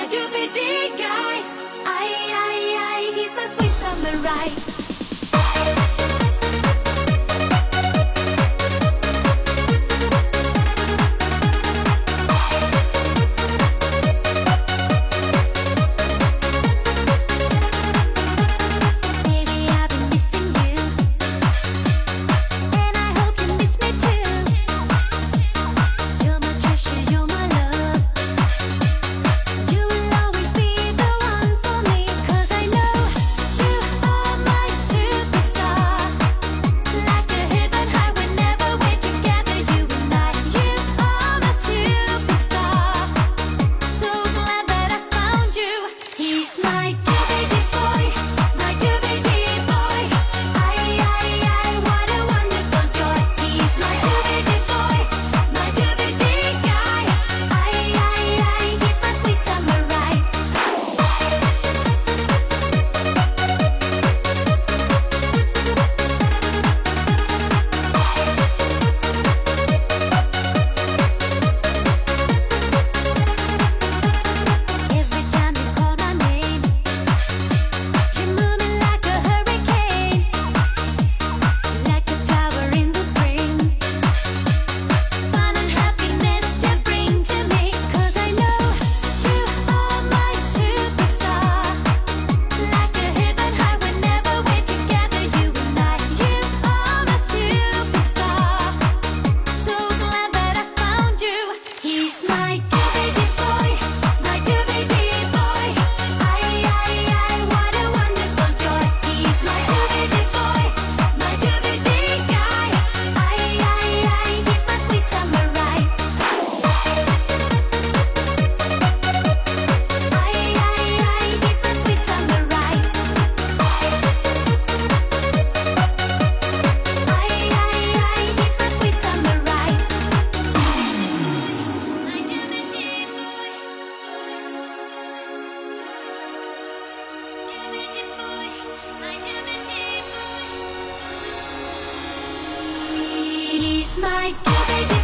my Jupiter guy. I, I, I, he's my sweet samurai. My doobie